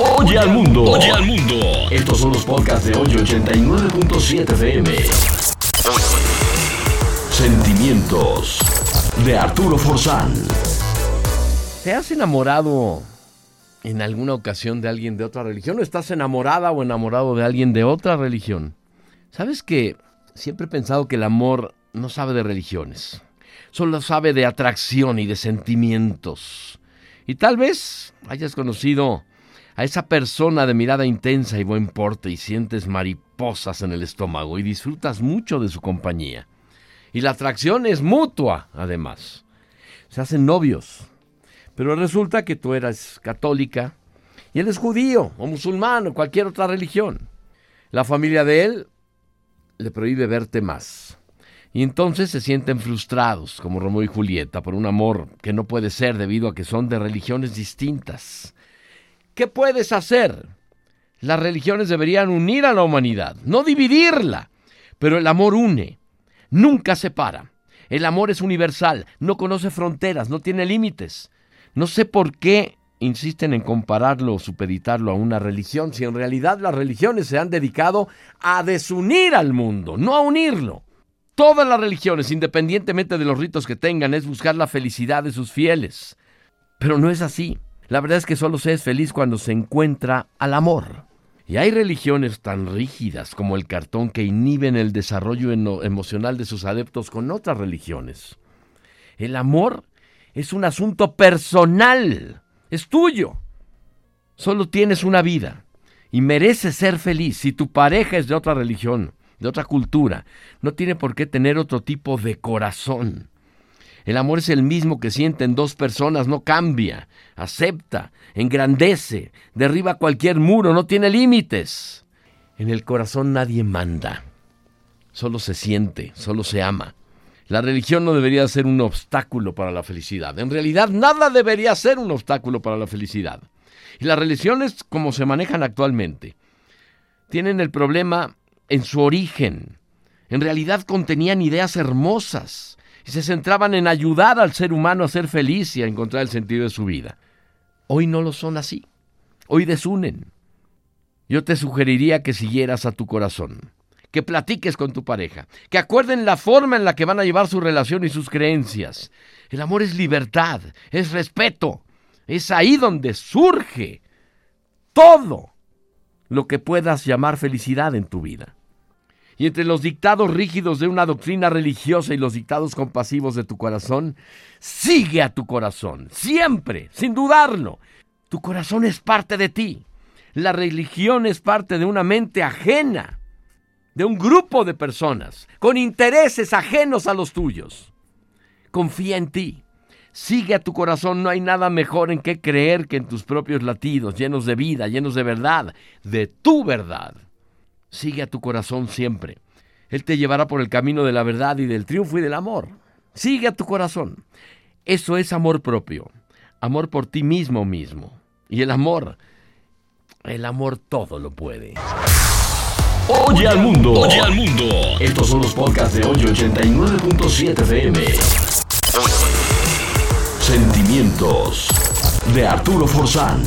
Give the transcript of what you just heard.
Oye al mundo. Oye al mundo. Estos son los podcasts de hoy 89.7 FM. Sentimientos de Arturo Forzán. ¿Te has enamorado en alguna ocasión de alguien de otra religión? ¿O estás enamorada o enamorado de alguien de otra religión? ¿Sabes que siempre he pensado que el amor no sabe de religiones? Solo sabe de atracción y de sentimientos. Y tal vez hayas conocido a esa persona de mirada intensa y buen porte y sientes mariposas en el estómago y disfrutas mucho de su compañía. Y la atracción es mutua, además. Se hacen novios. Pero resulta que tú eras católica y él es judío o musulmán o cualquier otra religión. La familia de él le prohíbe verte más. Y entonces se sienten frustrados, como Romeo y Julieta, por un amor que no puede ser debido a que son de religiones distintas. ¿Qué puedes hacer? Las religiones deberían unir a la humanidad, no dividirla. Pero el amor une, nunca separa. El amor es universal, no conoce fronteras, no tiene límites. No sé por qué insisten en compararlo o supeditarlo a una religión, si en realidad las religiones se han dedicado a desunir al mundo, no a unirlo. Todas las religiones, independientemente de los ritos que tengan, es buscar la felicidad de sus fieles. Pero no es así. La verdad es que solo se es feliz cuando se encuentra al amor. Y hay religiones tan rígidas como el cartón que inhiben el desarrollo emocional de sus adeptos con otras religiones. El amor es un asunto personal, es tuyo. Solo tienes una vida y mereces ser feliz. Si tu pareja es de otra religión, de otra cultura, no tiene por qué tener otro tipo de corazón. El amor es el mismo que sienten dos personas, no cambia, acepta, engrandece, derriba cualquier muro, no tiene límites. En el corazón nadie manda, solo se siente, solo se ama. La religión no debería ser un obstáculo para la felicidad. En realidad nada debería ser un obstáculo para la felicidad. Y las religiones, como se manejan actualmente, tienen el problema en su origen. En realidad contenían ideas hermosas se centraban en ayudar al ser humano a ser feliz y a encontrar el sentido de su vida. Hoy no lo son así. Hoy desunen. Yo te sugeriría que siguieras a tu corazón, que platiques con tu pareja, que acuerden la forma en la que van a llevar su relación y sus creencias. El amor es libertad, es respeto, es ahí donde surge todo lo que puedas llamar felicidad en tu vida y entre los dictados rígidos de una doctrina religiosa y los dictados compasivos de tu corazón, sigue a tu corazón, siempre, sin dudarlo. Tu corazón es parte de ti. La religión es parte de una mente ajena, de un grupo de personas, con intereses ajenos a los tuyos. Confía en ti. Sigue a tu corazón, no hay nada mejor en que creer que en tus propios latidos, llenos de vida, llenos de verdad, de tu verdad. Sigue a tu corazón siempre. Él te llevará por el camino de la verdad y del triunfo y del amor. Sigue a tu corazón. Eso es amor propio. Amor por ti mismo mismo. Y el amor, el amor todo lo puede. Oye al mundo. Oye al mundo. Estos son los podcasts de hoy 89.7 FM. Sentimientos de Arturo Forzán.